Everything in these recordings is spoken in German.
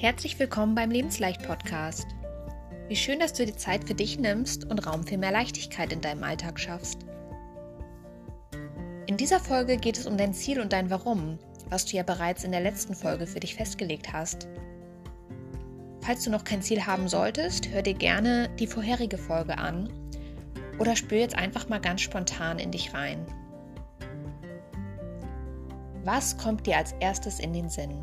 Herzlich willkommen beim Lebensleicht Podcast. Wie schön, dass du dir Zeit für dich nimmst und Raum für mehr Leichtigkeit in deinem Alltag schaffst. In dieser Folge geht es um dein Ziel und dein Warum, was du ja bereits in der letzten Folge für dich festgelegt hast. Falls du noch kein Ziel haben solltest, hör dir gerne die vorherige Folge an oder spür jetzt einfach mal ganz spontan in dich rein. Was kommt dir als erstes in den Sinn?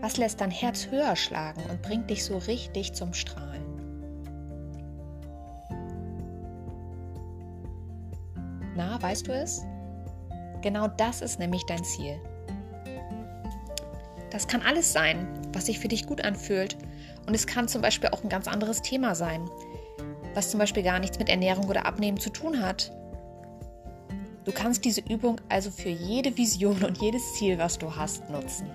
Was lässt dein Herz höher schlagen und bringt dich so richtig zum Strahlen? Na, weißt du es? Genau das ist nämlich dein Ziel. Das kann alles sein, was sich für dich gut anfühlt. Und es kann zum Beispiel auch ein ganz anderes Thema sein, was zum Beispiel gar nichts mit Ernährung oder Abnehmen zu tun hat. Du kannst diese Übung also für jede Vision und jedes Ziel, was du hast, nutzen.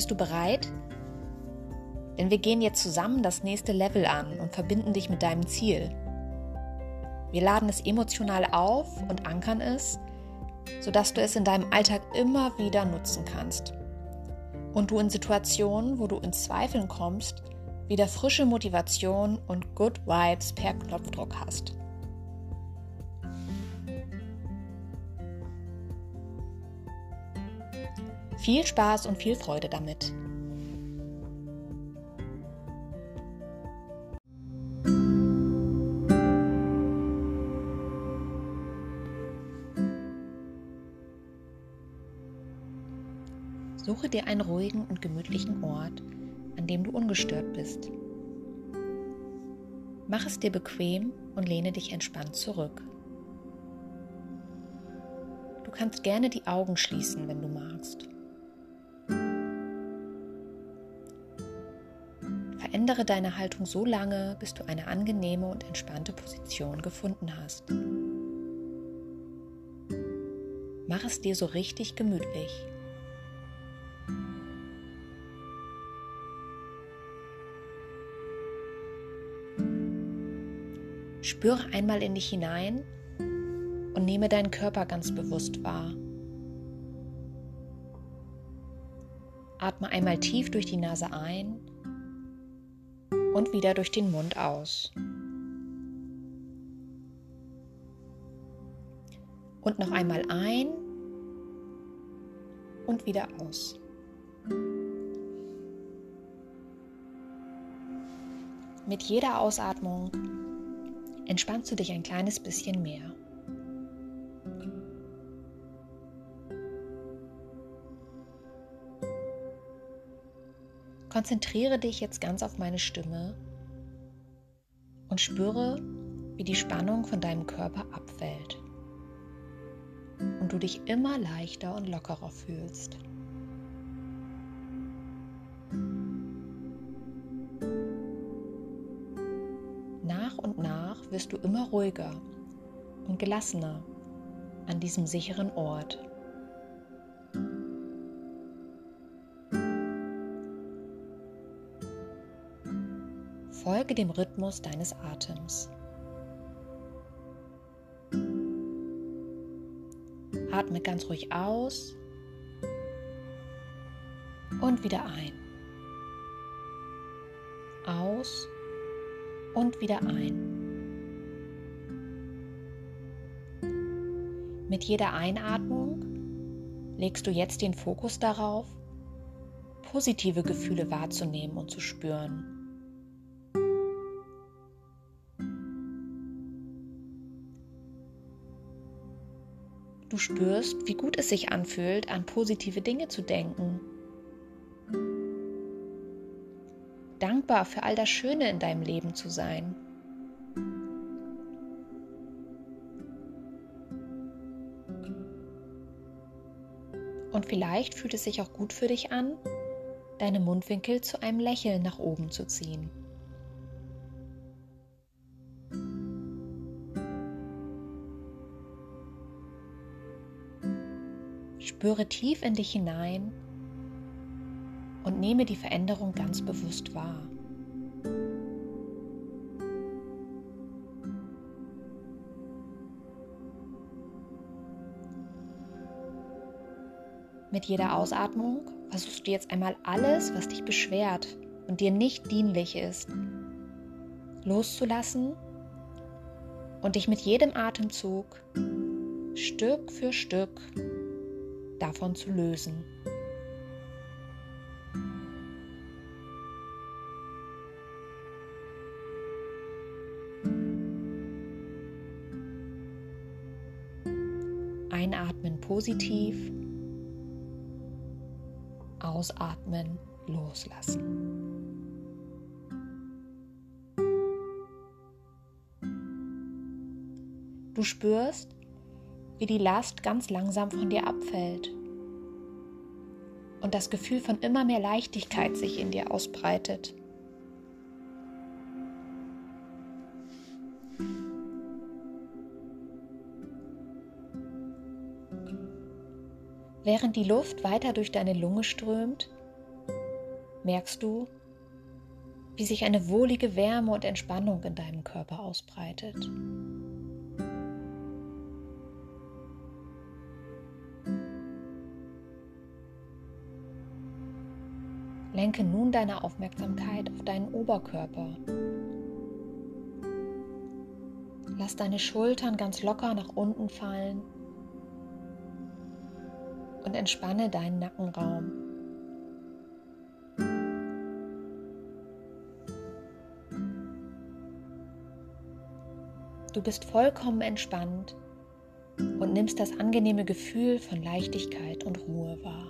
Bist du bereit? Denn wir gehen jetzt zusammen das nächste Level an und verbinden dich mit deinem Ziel. Wir laden es emotional auf und ankern es, sodass du es in deinem Alltag immer wieder nutzen kannst. Und du in Situationen, wo du in Zweifeln kommst, wieder frische Motivation und Good Vibes per Knopfdruck hast. Viel Spaß und viel Freude damit. Suche dir einen ruhigen und gemütlichen Ort, an dem du ungestört bist. Mach es dir bequem und lehne dich entspannt zurück. Du kannst gerne die Augen schließen, wenn du magst. Verändere deine Haltung so lange, bis du eine angenehme und entspannte Position gefunden hast. Mach es dir so richtig gemütlich. Spüre einmal in dich hinein und nehme deinen Körper ganz bewusst wahr. Atme einmal tief durch die Nase ein und wieder durch den Mund aus. Und noch einmal ein und wieder aus. Mit jeder Ausatmung entspannst du dich ein kleines bisschen mehr. Konzentriere dich jetzt ganz auf meine Stimme und spüre, wie die Spannung von deinem Körper abfällt und du dich immer leichter und lockerer fühlst. Nach und nach wirst du immer ruhiger und gelassener an diesem sicheren Ort. Folge dem Rhythmus deines Atems. Atme ganz ruhig aus und wieder ein. Aus und wieder ein. Mit jeder Einatmung legst du jetzt den Fokus darauf, positive Gefühle wahrzunehmen und zu spüren. Du spürst, wie gut es sich anfühlt, an positive Dinge zu denken. Dankbar für all das Schöne in deinem Leben zu sein. Und vielleicht fühlt es sich auch gut für dich an, deine Mundwinkel zu einem Lächeln nach oben zu ziehen. Spüre tief in dich hinein und nehme die Veränderung ganz bewusst wahr. Mit jeder Ausatmung versuchst du jetzt einmal alles, was dich beschwert und dir nicht dienlich ist, loszulassen und dich mit jedem Atemzug Stück für Stück davon zu lösen. Einatmen positiv, ausatmen loslassen. Du spürst, wie die Last ganz langsam von dir abfällt und das Gefühl von immer mehr Leichtigkeit sich in dir ausbreitet. Während die Luft weiter durch deine Lunge strömt, merkst du, wie sich eine wohlige Wärme und Entspannung in deinem Körper ausbreitet. Lenke nun deine Aufmerksamkeit auf deinen Oberkörper. Lass deine Schultern ganz locker nach unten fallen und entspanne deinen Nackenraum. Du bist vollkommen entspannt und nimmst das angenehme Gefühl von Leichtigkeit und Ruhe wahr.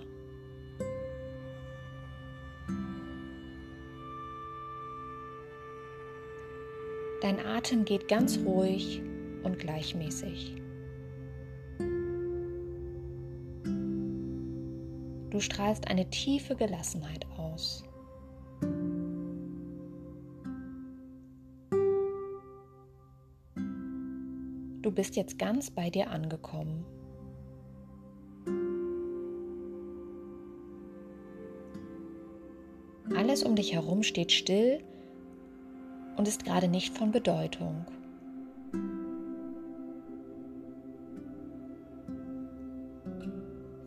Dein Atem geht ganz ruhig und gleichmäßig. Du strahlst eine tiefe Gelassenheit aus. Du bist jetzt ganz bei dir angekommen. Alles um dich herum steht still und ist gerade nicht von Bedeutung.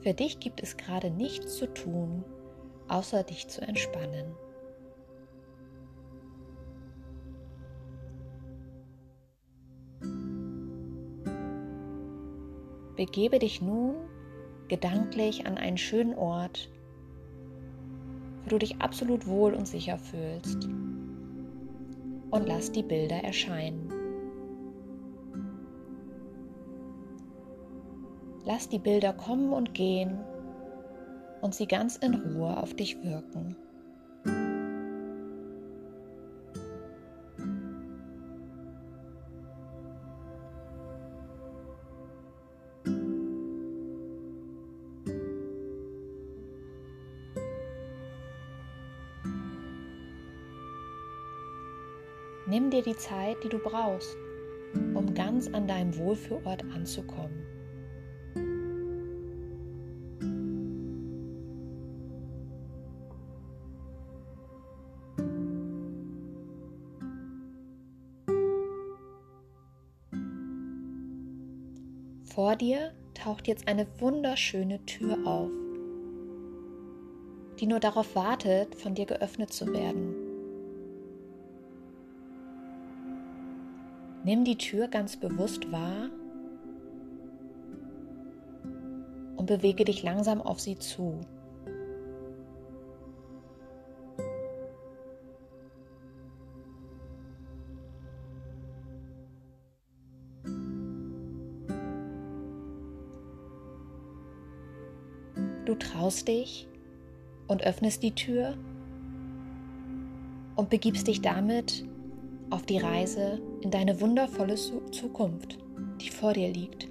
Für dich gibt es gerade nichts zu tun, außer dich zu entspannen. Begebe dich nun gedanklich an einen schönen Ort, wo du dich absolut wohl und sicher fühlst und lass die Bilder erscheinen. Lass die Bilder kommen und gehen und sie ganz in Ruhe auf dich wirken. Die Zeit, die du brauchst, um ganz an deinem Wohlfühlort anzukommen. Vor dir taucht jetzt eine wunderschöne Tür auf, die nur darauf wartet, von dir geöffnet zu werden. Nimm die Tür ganz bewusst wahr und bewege dich langsam auf sie zu. Du traust dich und öffnest die Tür und begibst dich damit auf die Reise in deine wundervolle Zukunft, die vor dir liegt.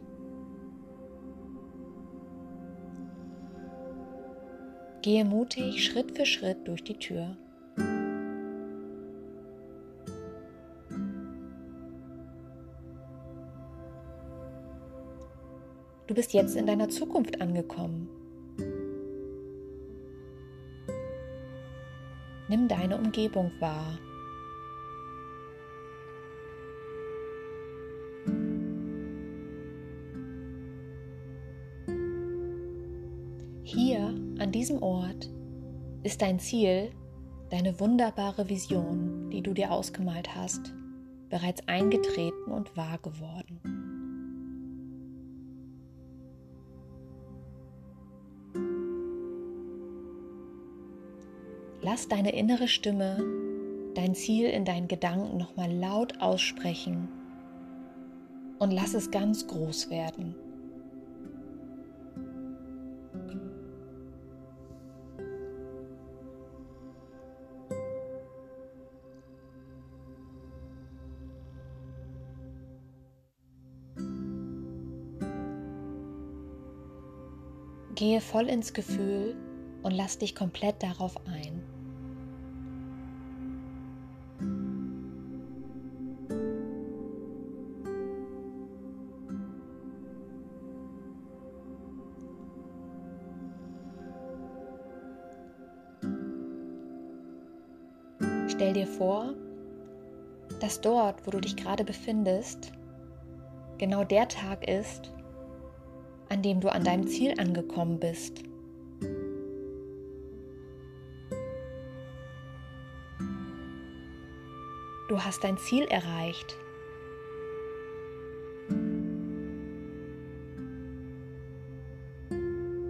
Gehe mutig Schritt für Schritt durch die Tür. Du bist jetzt in deiner Zukunft angekommen. Nimm deine Umgebung wahr. Hier, an diesem Ort, ist dein Ziel, deine wunderbare Vision, die du dir ausgemalt hast, bereits eingetreten und wahr geworden. Lass deine innere Stimme dein Ziel in deinen Gedanken nochmal laut aussprechen und lass es ganz groß werden. Gehe voll ins Gefühl und lass dich komplett darauf ein. Stell dir vor, dass dort, wo du dich gerade befindest, genau der Tag ist, an dem du an deinem Ziel angekommen bist. Du hast dein Ziel erreicht.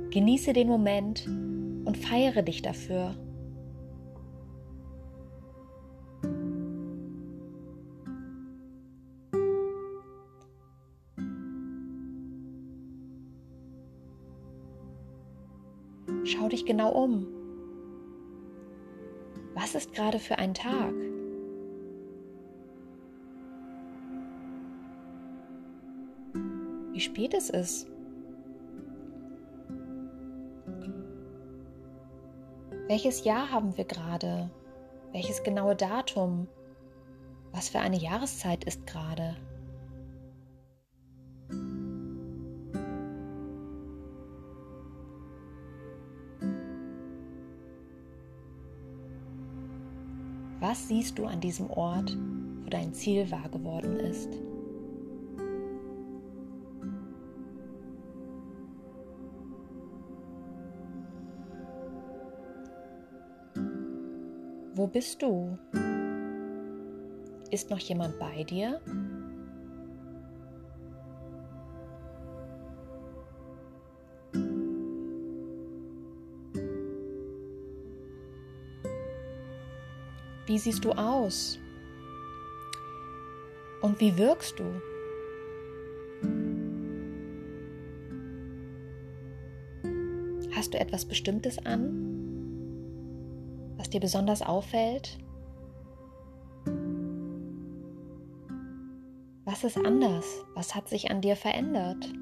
Genieße den Moment und feiere dich dafür. Genau um. Was ist gerade für ein Tag? Wie spät es ist? Welches Jahr haben wir gerade? Welches genaue Datum? Was für eine Jahreszeit ist gerade? Was siehst du an diesem Ort, wo dein Ziel wahr geworden ist? Wo bist du? Ist noch jemand bei dir? Wie siehst du aus? Und wie wirkst du? Hast du etwas Bestimmtes an, was dir besonders auffällt? Was ist anders? Was hat sich an dir verändert?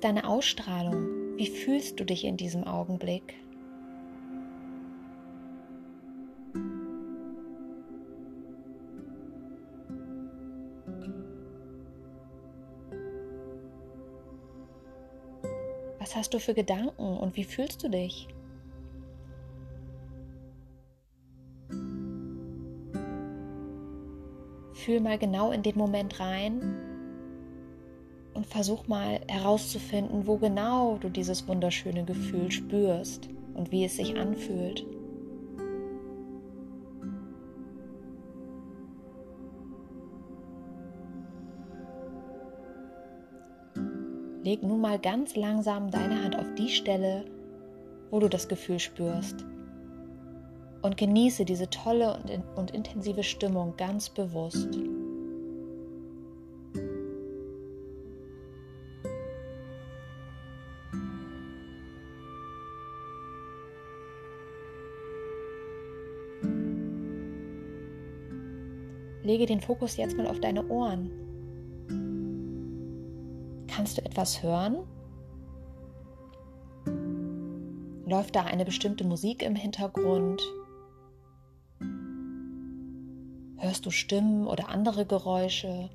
Ist deine Ausstrahlung? Wie fühlst du dich in diesem Augenblick? Was hast du für Gedanken und wie fühlst du dich? Fühl mal genau in den Moment rein versuch mal herauszufinden, wo genau du dieses wunderschöne Gefühl spürst und wie es sich anfühlt. Leg nun mal ganz langsam deine Hand auf die Stelle, wo du das Gefühl spürst. Und genieße diese tolle und, und intensive Stimmung ganz bewusst. Lege den Fokus jetzt mal auf deine Ohren. Kannst du etwas hören? Läuft da eine bestimmte Musik im Hintergrund? Hörst du Stimmen oder andere Geräusche?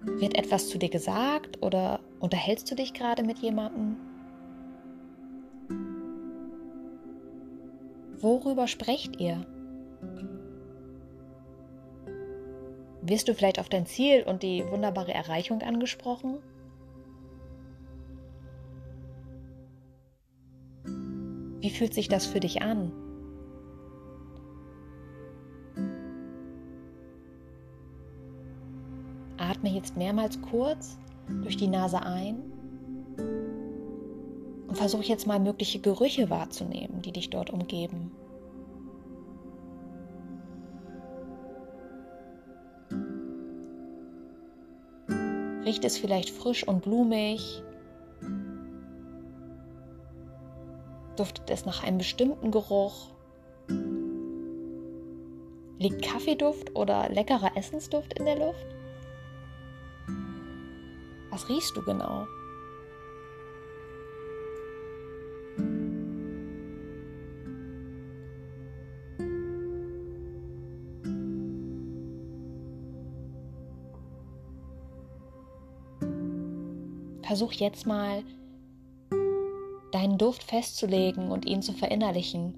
Wird etwas zu dir gesagt oder unterhältst du dich gerade mit jemandem? Worüber sprecht ihr? Wirst du vielleicht auf dein Ziel und die wunderbare Erreichung angesprochen? Wie fühlt sich das für dich an? Atme jetzt mehrmals kurz durch die Nase ein und versuche jetzt mal mögliche Gerüche wahrzunehmen, die dich dort umgeben. Riecht es vielleicht frisch und blumig? Duftet es nach einem bestimmten Geruch? Liegt Kaffeeduft oder leckerer Essensduft in der Luft? Was riechst du genau? Versuch jetzt mal deinen Duft festzulegen und ihn zu verinnerlichen,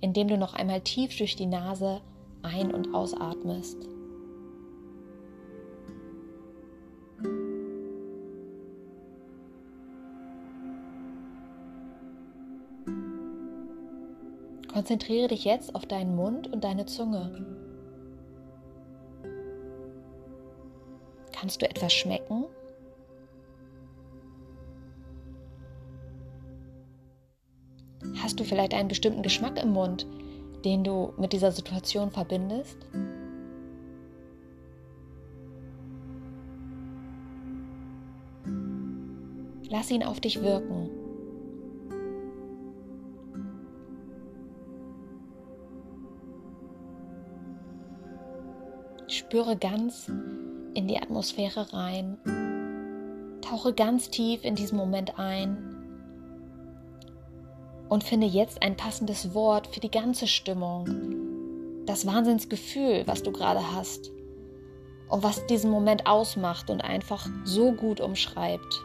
indem du noch einmal tief durch die Nase ein- und ausatmest. Konzentriere dich jetzt auf deinen Mund und deine Zunge. Kannst du etwas schmecken? Hast du vielleicht einen bestimmten Geschmack im Mund, den du mit dieser Situation verbindest? Lass ihn auf dich wirken. Spüre ganz in die Atmosphäre rein. Tauche ganz tief in diesen Moment ein und finde jetzt ein passendes Wort für die ganze Stimmung. Das Wahnsinnsgefühl, was du gerade hast und was diesen Moment ausmacht und einfach so gut umschreibt.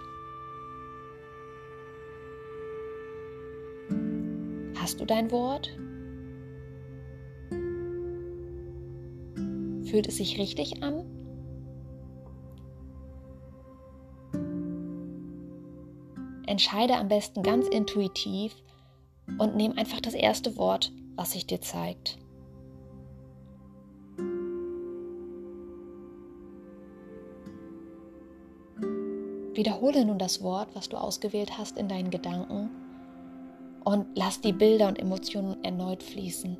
Hast du dein Wort? Fühlt es sich richtig an? Entscheide am besten ganz intuitiv, und nimm einfach das erste Wort, was sich dir zeigt. Wiederhole nun das Wort, was du ausgewählt hast, in deinen Gedanken und lass die Bilder und Emotionen erneut fließen.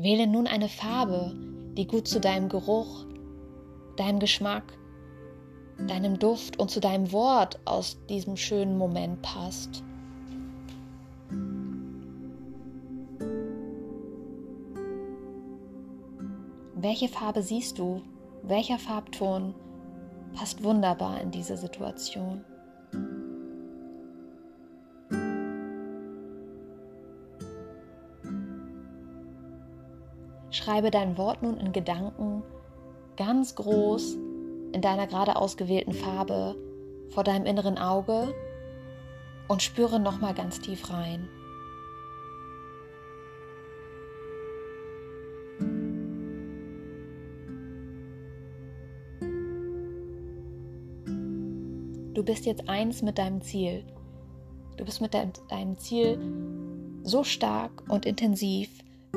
Wähle nun eine Farbe, die gut zu deinem Geruch, deinem Geschmack, deinem Duft und zu deinem Wort aus diesem schönen Moment passt. Welche Farbe siehst du? Welcher Farbton passt wunderbar in diese Situation? Schreibe dein Wort nun in Gedanken ganz groß in deiner gerade ausgewählten Farbe vor deinem inneren Auge und spüre nochmal ganz tief rein. Du bist jetzt eins mit deinem Ziel. Du bist mit deinem Ziel so stark und intensiv,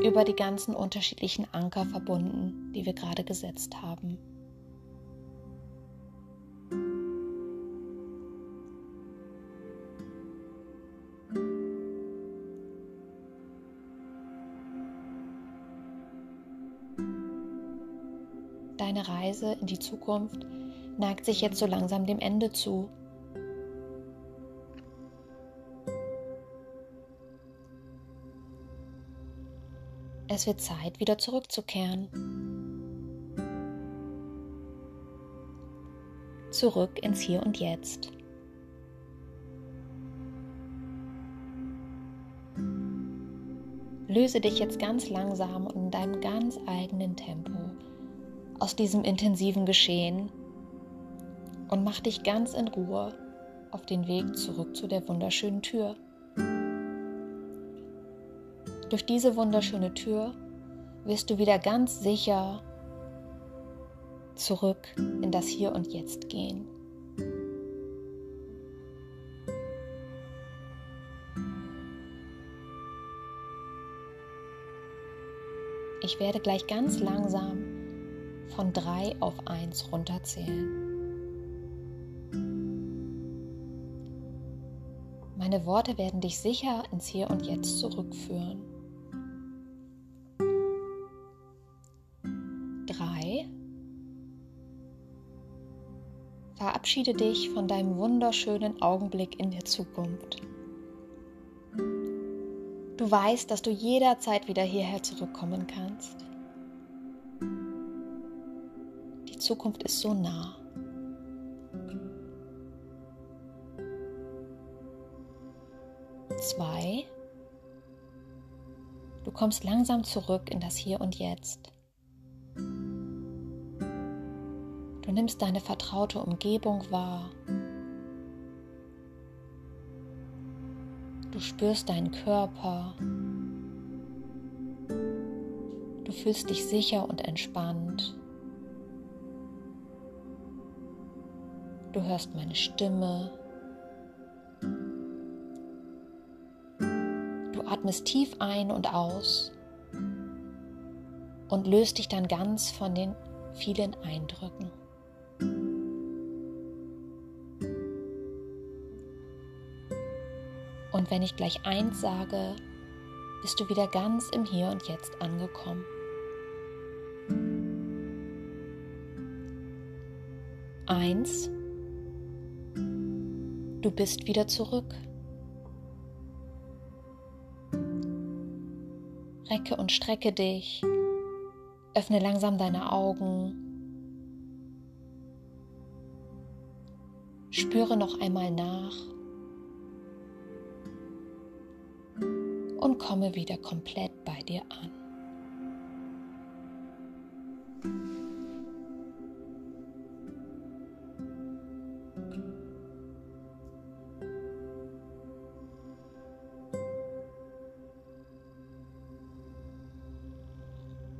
über die ganzen unterschiedlichen Anker verbunden, die wir gerade gesetzt haben. Deine Reise in die Zukunft neigt sich jetzt so langsam dem Ende zu. Es wird Zeit, wieder zurückzukehren. Zurück ins Hier und Jetzt. Löse dich jetzt ganz langsam und in deinem ganz eigenen Tempo aus diesem intensiven Geschehen und mach dich ganz in Ruhe auf den Weg zurück zu der wunderschönen Tür. Durch diese wunderschöne Tür wirst du wieder ganz sicher zurück in das Hier und Jetzt gehen. Ich werde gleich ganz langsam von drei auf eins runterzählen. Meine Worte werden dich sicher ins Hier und Jetzt zurückführen. Verabschiede dich von deinem wunderschönen Augenblick in der Zukunft. Du weißt, dass du jederzeit wieder hierher zurückkommen kannst. Die Zukunft ist so nah. Zwei. Du kommst langsam zurück in das Hier und Jetzt. Du nimmst deine vertraute Umgebung wahr. Du spürst deinen Körper. Du fühlst dich sicher und entspannt. Du hörst meine Stimme. Du atmest tief ein und aus und löst dich dann ganz von den vielen Eindrücken. Und wenn ich gleich eins sage, bist du wieder ganz im Hier und Jetzt angekommen. Eins, du bist wieder zurück. Recke und strecke dich, öffne langsam deine Augen, spüre noch einmal nach. Und komme wieder komplett bei dir an.